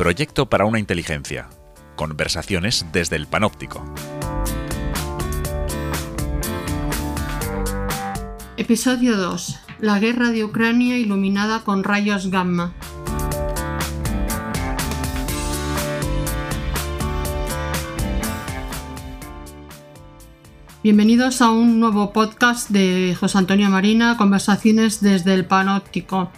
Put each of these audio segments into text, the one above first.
Proyecto para una inteligencia. Conversaciones desde el panóptico. Episodio 2. La guerra de Ucrania iluminada con rayos gamma. Bienvenidos a un nuevo podcast de José Antonio Marina, Conversaciones desde el Panóptico.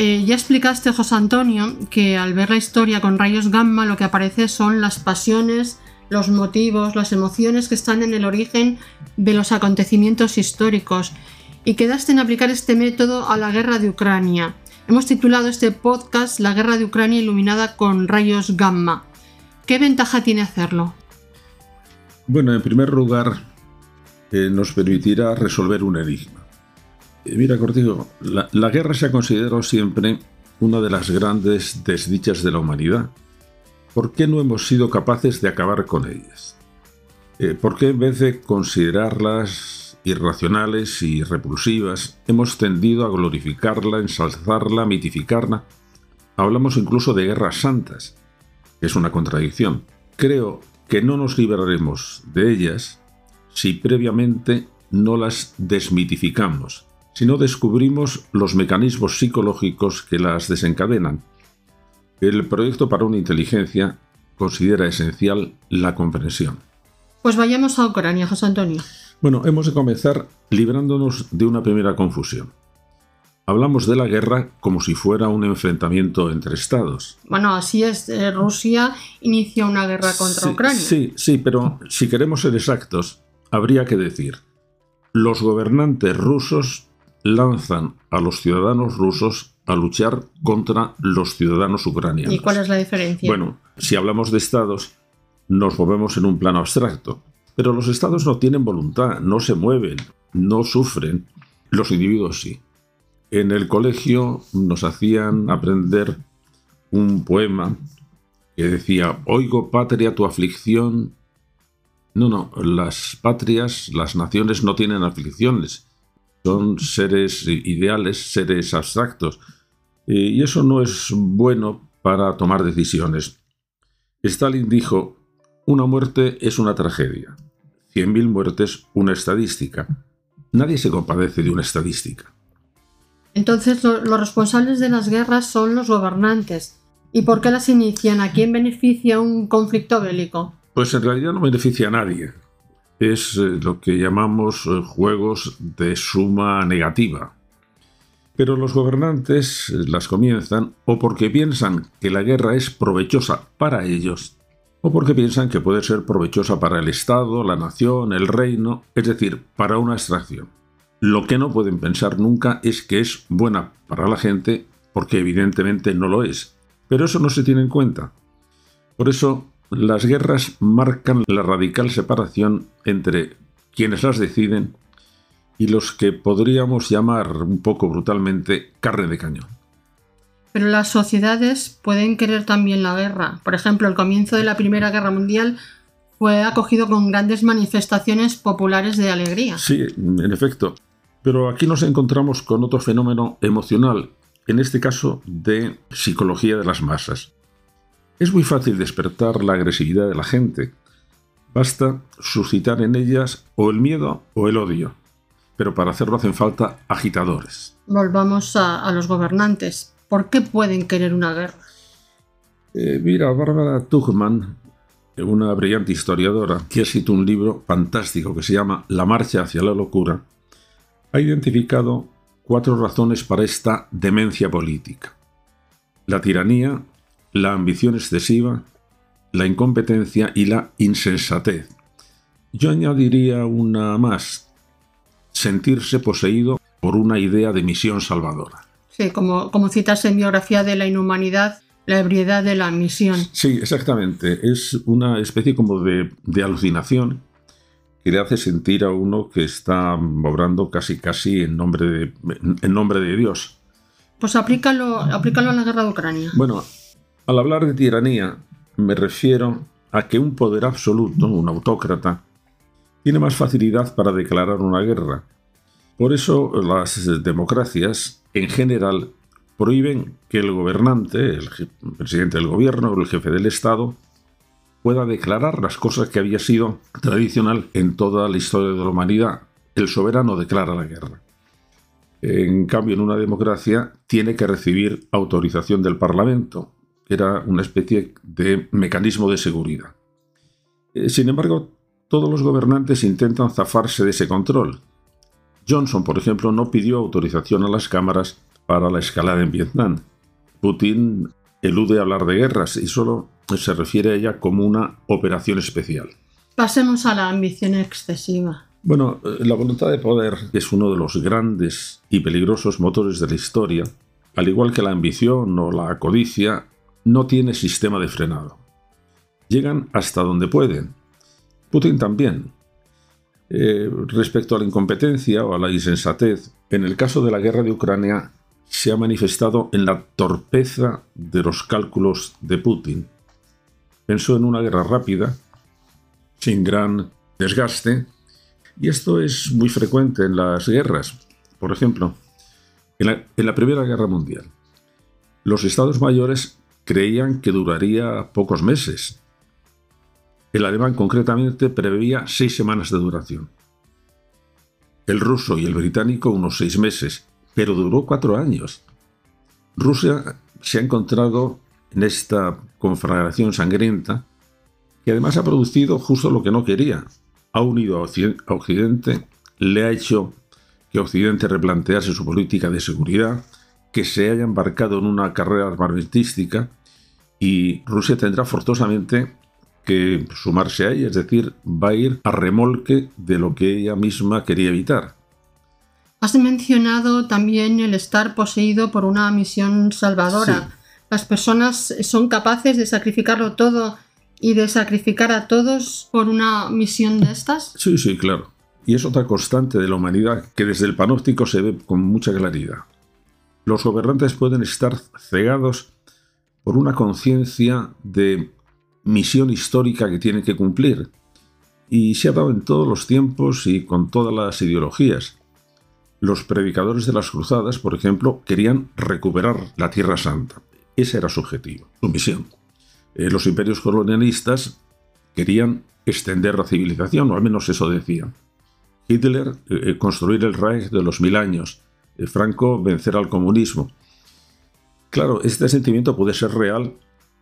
Eh, ya explicaste, José Antonio, que al ver la historia con rayos gamma lo que aparece son las pasiones, los motivos, las emociones que están en el origen de los acontecimientos históricos y quedaste en aplicar este método a la guerra de Ucrania. Hemos titulado este podcast La guerra de Ucrania iluminada con rayos gamma. ¿Qué ventaja tiene hacerlo? Bueno, en primer lugar, nos permitirá resolver un enigma. Eh, mira, Cortijo, la, la, guerra se ha considerado siempre una de las grandes desdichas de la humanidad. ¿Por qué no hemos sido capaces de acabar con ellas? Eh, ¿Por qué en vez de considerarlas irracionales y repulsivas, hemos tendido a glorificarla, ensalzarla, mitificarla? Hablamos incluso de guerras santas, es una contradicción. Creo que no nos libraremos de ellas si previamente no las desmitificamos, si no descubrimos los mecanismos psicológicos que las desencadenan. El proyecto para una inteligencia considera esencial la comprensión. Pues vayamos a Ucrania, José Antonio. Bueno, hemos de comenzar librándonos de una primera confusión. Hablamos de la guerra como si fuera un enfrentamiento entre estados. Bueno, así es. Eh, Rusia inicia una guerra contra Ucrania. Sí, sí, pero si queremos ser exactos, habría que decir, los gobernantes rusos lanzan a los ciudadanos rusos a luchar contra los ciudadanos ucranianos. ¿Y cuál es la diferencia? Bueno, si hablamos de estados, nos movemos en un plano abstracto, pero los estados no tienen voluntad, no se mueven, no sufren, los individuos sí. En el colegio nos hacían aprender un poema que decía, oigo patria tu aflicción no, no, las patrias, las naciones no tienen aflicciones, son seres ideales, seres abstractos, y eso no es bueno para tomar decisiones. Stalin dijo, una muerte es una tragedia, cien mil muertes una estadística. Nadie se compadece de una estadística. Entonces los responsables de las guerras son los gobernantes. ¿Y por qué las inician? ¿A quién beneficia un conflicto bélico? Pues en realidad no beneficia a nadie. Es eh, lo que llamamos eh, juegos de suma negativa. Pero los gobernantes eh, las comienzan o porque piensan que la guerra es provechosa para ellos, o porque piensan que puede ser provechosa para el Estado, la nación, el reino, es decir, para una extracción. Lo que no pueden pensar nunca es que es buena para la gente, porque evidentemente no lo es. Pero eso no se tiene en cuenta. Por eso las guerras marcan la radical separación entre quienes las deciden y los que podríamos llamar un poco brutalmente carne de cañón. Pero las sociedades pueden querer también la guerra. Por ejemplo, el comienzo de la Primera Guerra Mundial fue acogido con grandes manifestaciones populares de alegría. Sí, en efecto. Pero aquí nos encontramos con otro fenómeno emocional, en este caso de psicología de las masas. Es muy fácil despertar la agresividad de la gente. Basta suscitar en ellas o el miedo o el odio. Pero para hacerlo hacen falta agitadores. Volvamos a, los gobernantes. ¿Por qué pueden querer una guerra? Eh, mira, Bárbara Tuchman, una brillante historiadora que ha escrito un libro fantástico que se llama La marcha hacia la locura, ha identificado cuatro razones para esta demencia política. La tiranía, la ambición excesiva, la incompetencia y la insensatez. Yo añadiría una más, sentirse poseído por una idea de misión salvadora. Sí, como, como citas en biografía de la inhumanidad, la ebriedad de la misión. Sí, exactamente. Es una especie como de, alucinación que le hace sentir a uno que está obrando casi casi en nombre de, en nombre de Dios. Pues aplícalo, aplícalo a la guerra de Ucrania. Bueno, al hablar de tiranía, me refiero a que un poder absoluto, un autócrata, tiene más facilidad para declarar una guerra. Por eso las democracias, en general, prohíben que el gobernante, el presidente del gobierno o el jefe del Estado, pueda declarar las cosas que había sido tradicional en toda la historia de la humanidad. El soberano declara la guerra. En cambio, en una democracia tiene que recibir autorización del Parlamento. Era una especie de mecanismo de seguridad. Eh, sin embargo, todos los gobernantes intentan zafarse de ese control. Johnson, por ejemplo, no pidió autorización a las cámaras para la escalada en Vietnam. Putin elude hablar de guerras y solo se refiere a ella como una operación especial. Pasemos a la ambición excesiva. Bueno, eh, la voluntad de poder es uno de los grandes y peligrosos motores de la historia. Al igual que la ambición o la codicia, no tiene sistema de frenado. Llegan hasta donde pueden. Putin también. Eh, respecto a la incompetencia o a la insensatez, en el caso de la guerra de Ucrania se ha manifestado en la torpeza de los cálculos de Putin. Pensó en una guerra rápida, sin gran desgaste, y esto es muy frecuente en las guerras. Por ejemplo, en la, Primera Guerra Mundial, los estados mayores creían que duraría pocos meses. El alemán concretamente preveía seis semanas de duración. El ruso y el británico unos seis meses, pero duró cuatro años. Rusia se ha encontrado en esta conflagración sangrienta que además ha producido justo lo que no quería, ha unido a Occidente, le ha hecho que Occidente replantease su política de seguridad, que se haya embarcado en una carrera armamentística y Rusia tendrá forzosamente que sumarse a ella, es decir, va a ir a remolque de lo que ella misma quería evitar. Has mencionado también el estar poseído por una misión salvadora. Las personas son capaces de sacrificarlo todo y de sacrificar a todos por una misión de estas? Sí, sí, claro. Y es otra constante de la humanidad que desde el panóptico se ve con mucha claridad. Los gobernantes pueden estar cegados por una conciencia de misión histórica que tienen que cumplir. Y se ha dado en todos los tiempos y con todas las ideologías. Los predicadores de las cruzadas, por ejemplo, querían recuperar la Tierra Santa. Ese era su objetivo, su misión. Eh, los imperios colonialistas querían extender la civilización, o al menos eso decían. Hitler, eh, eh, construir el Reich de los mil años. Franco, vencer al comunismo. Claro, este sentimiento puede ser real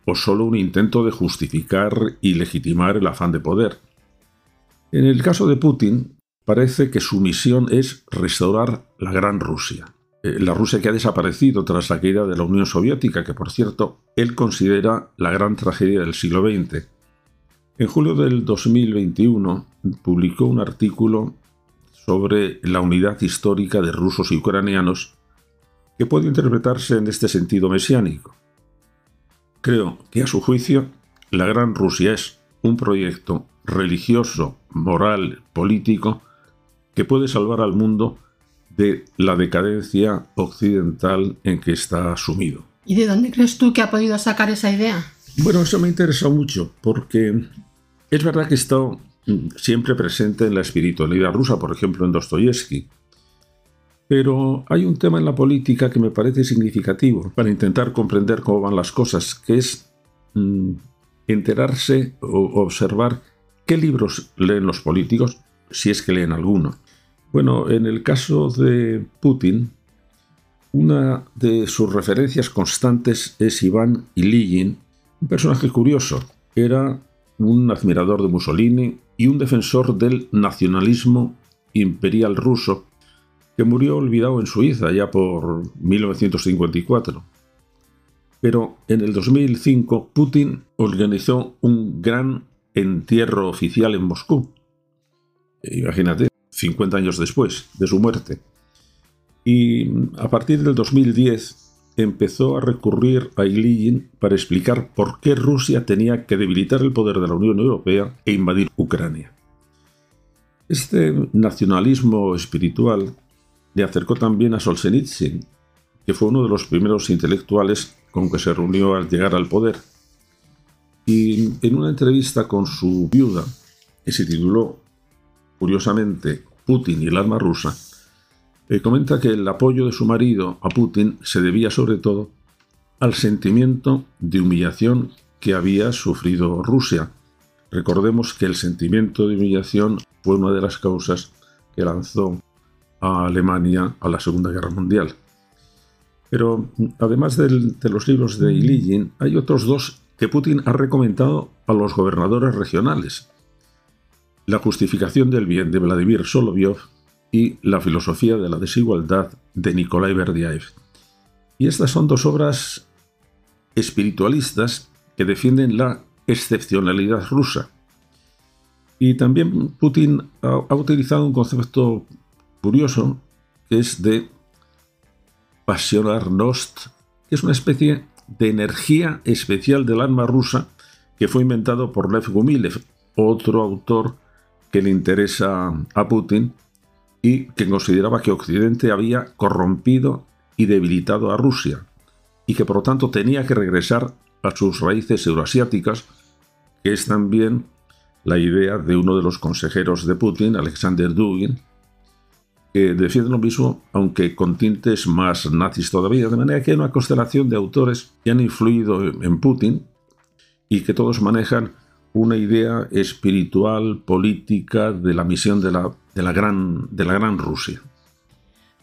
o solo un intento de justificar y legitimar el afán de poder. En el caso de Putin, parece que su misión es restaurar la Gran Rusia. Eh, la Rusia que ha desaparecido tras la caída de la Unión Soviética, que por cierto él considera la gran tragedia del siglo XX. En julio del 2021 publicó un artículo sobre la unidad histórica de rusos y ucranianos que puede interpretarse en este sentido mesiánico. Creo que a su juicio la Gran Rusia es un proyecto religioso, moral, político que puede salvar al mundo de la decadencia occidental en que está sumido. ¿Y de dónde crees tú que ha podido sacar esa idea? Bueno, eso me interesa mucho porque es verdad que está siempre presente en la espiritualidad rusa, por ejemplo en Dostoyevsky. Pero hay un tema en la política que me parece significativo para intentar comprender cómo van las cosas, que es mm, enterarse o observar qué libros leen los políticos, si es que leen alguno. Bueno, en el caso de Putin, una de sus referencias constantes es Iván Ilyich, un personaje curioso. Era un admirador de Mussolini y un defensor del nacionalismo imperial ruso que murió olvidado en Suiza ya por 1954. Pero en el 2005 Putin organizó un gran entierro oficial en Moscú. Imagínate, 50 años después de su muerte. Y a partir del 2010 empezó a recurrir a Ilyich para explicar por qué Rusia tenía que debilitar el poder de la Unión Europea e invadir Ucrania. Este nacionalismo espiritual le acercó también a Solzhenitsyn, que fue uno de los primeros intelectuales con que se reunió al llegar al poder. Y en una entrevista con su viuda, que se tituló curiosamente Putin y el arma rusa, eh, comenta que el apoyo de su marido a Putin se debía sobre todo al sentimiento de humillación que había sufrido Rusia. Recordemos que el sentimiento de humillación fue una de las causas que lanzó a Alemania a la Segunda Guerra Mundial. Pero además de los libros de Ilyin, hay otros dos que Putin ha recomendado a los gobernadores regionales. La justificación del bien de Vladimir Solovyov y La filosofía de la desigualdad de Nikolai Berdyaev. Y estas son dos obras espiritualistas que defienden la excepcionalidad rusa. Y también Putin ha, utilizado un concepto curioso que es de Pasionarnost, que es una especie de energía especial del alma rusa que fue inventado por Lev Gumilev, otro autor que le interesa a Putin y que consideraba que Occidente había corrompido y debilitado a Rusia y que por lo tanto tenía que regresar a sus raíces euroasiáticas, que es también la idea de uno de los consejeros de Putin, Alexander Dugin, que defiende lo mismo, aunque con tintes más nazis todavía, de manera que hay una constelación de autores que han influido en Putin y que todos manejan una idea espiritual, política de la misión de la, de la, gran, de la gran Rusia.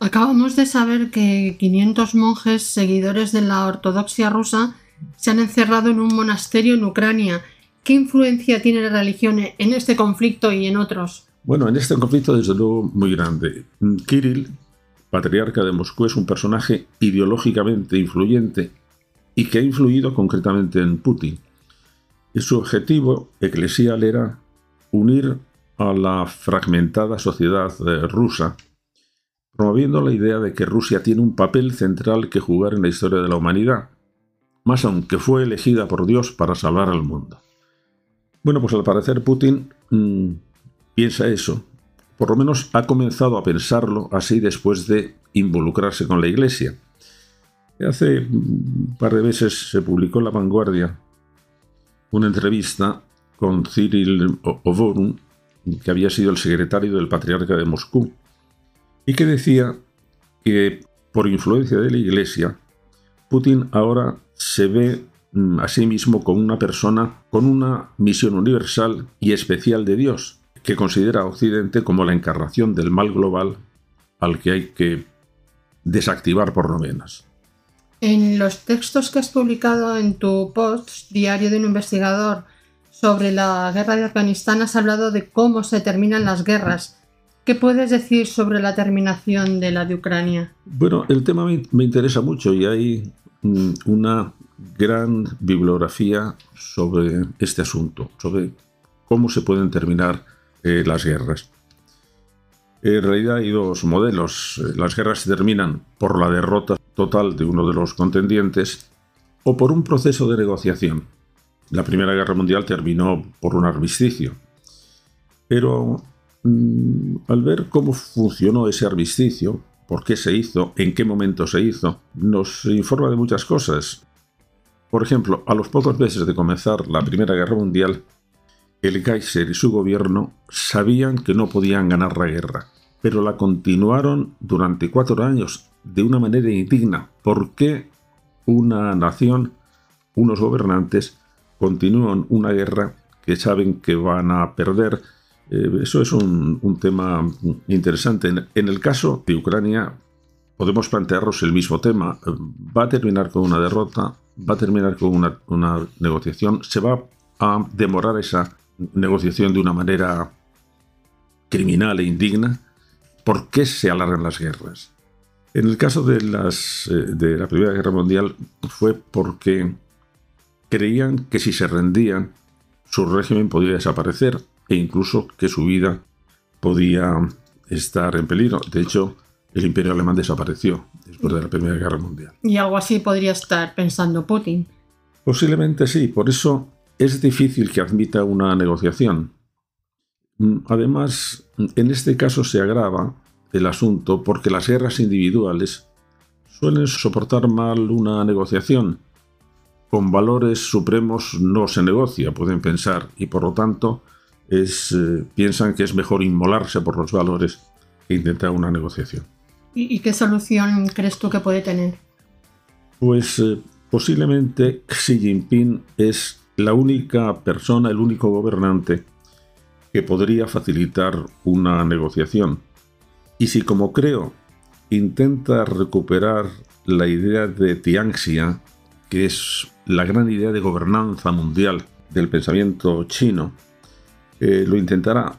Acabamos de saber que 500 monjes seguidores de la ortodoxia rusa se han encerrado en un monasterio en Ucrania. ¿Qué influencia tiene la religión en este conflicto y en otros? Bueno, en este conflicto desde luego muy grande. Kirill, patriarca de Moscú, es un personaje ideológicamente influyente y que ha influido concretamente en Putin. Y su objetivo eclesial era unir a la fragmentada sociedad eh, rusa, promoviendo la idea de que Rusia tiene un papel central que jugar en la historia de la humanidad, más aún que fue elegida por Dios para salvar al mundo. Bueno, pues al parecer Putin mm, piensa eso, por lo menos ha comenzado a pensarlo así después de involucrarse con la Iglesia. Hace un par de meses se publicó en La Vanguardia una entrevista con Cyril Ovorun, que había sido el secretario del patriarca de Moscú, y que decía que por influencia de la Iglesia, Putin ahora se ve mm, a sí mismo como una persona con una misión universal y especial de Dios, que considera a Occidente como la encarnación del mal global al que hay que desactivar por lo menos. En los textos que has publicado en tu post, Diario de un investigador, sobre la guerra de Afganistán, has hablado de cómo se terminan las guerras. ¿Qué puedes decir sobre la terminación de la de Ucrania? Bueno, el tema me, interesa mucho y hay mm, una gran bibliografía sobre este asunto, sobre cómo se pueden terminar eh, las guerras. En realidad hay dos modelos. Las guerras se terminan por la derrota total de uno de los contendientes o por un proceso de negociación. La Primera Guerra Mundial terminó por un armisticio. Pero mm, al ver cómo funcionó ese armisticio, por qué se hizo, en qué momento se hizo, nos informa de muchas cosas. Por ejemplo, a los pocos meses de comenzar la Primera Guerra Mundial, el Kaiser y su gobierno sabían que no podían ganar la guerra, pero la continuaron durante cuatro años de una manera indigna. ¿Por qué una nación, unos gobernantes, continúan una guerra que saben que van a perder? Eh, eso es un, tema interesante. En, el caso de Ucrania, podemos plantearnos el mismo tema. Va a terminar con una derrota, va a terminar con una, una negociación, se va a demorar esa negociación de una manera criminal e indigna. ¿Por qué se alargan las guerras? En el caso de, las, eh, de la Primera Guerra Mundial fue porque creían que si se rendían, su régimen podía desaparecer e incluso que su vida podía estar en peligro. De hecho, el imperio alemán desapareció después de la Primera Guerra Mundial. Y algo así podría estar pensando Putin. Posiblemente sí, por eso es difícil que admita una negociación. Mm, además, en este caso se agrava el asunto porque las guerras individuales suelen soportar mal una negociación. Con valores supremos no se negocia, pueden pensar, y por lo tanto es, eh, piensan que es mejor inmolarse por los valores que intentar una negociación. ¿Y, qué solución crees tú que puede tener? Pues eh, posiblemente Xi Jinping es la única persona, el único gobernante que podría facilitar una negociación. Y si como creo intenta recuperar la idea de Tianxia, que es la gran idea de gobernanza mundial del pensamiento chino, eh, lo intentará,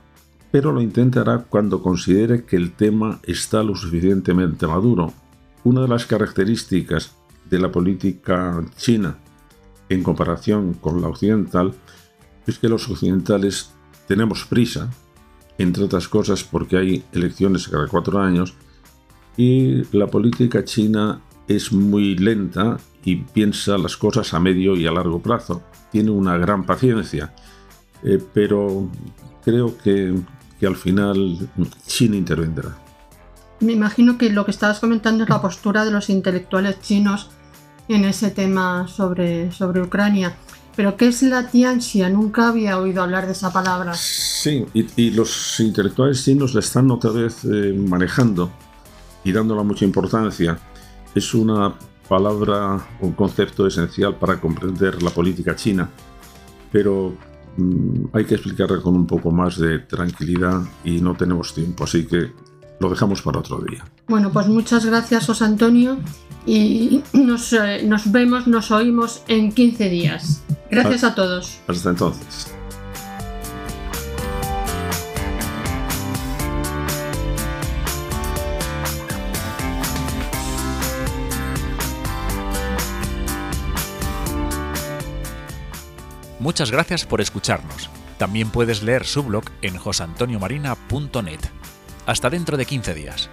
pero lo intentará cuando considere que el tema está lo suficientemente maduro. Una de las características de la política china en comparación con la occidental es que los occidentales tenemos prisa, entre otras cosas porque hay elecciones cada cuatro años, y la política china es muy lenta y piensa las cosas a medio y a largo plazo. Tiene una gran paciencia, eh, pero creo que, que al final China intervendrá. Me imagino que lo que estabas comentando es la postura de los intelectuales chinos en ese tema sobre, sobre Ucrania. Pero ¿qué es la tianxia? Nunca había oído hablar de esa palabra. Sí, y, los intelectuales chinos la están otra vez eh, manejando y dándola mucha importancia. Es una palabra, un concepto esencial para comprender la política china, pero mm, hay que explicarla con un poco más de tranquilidad y no tenemos tiempo, así que lo dejamos para otro día. Bueno, pues muchas gracias, José Antonio, y nos, eh, nos vemos, nos oímos en 15 días. Gracias a todos. Hasta entonces. Muchas gracias por escucharnos. También puedes leer su blog en josantoniomarina.net. Hasta dentro de 15 días.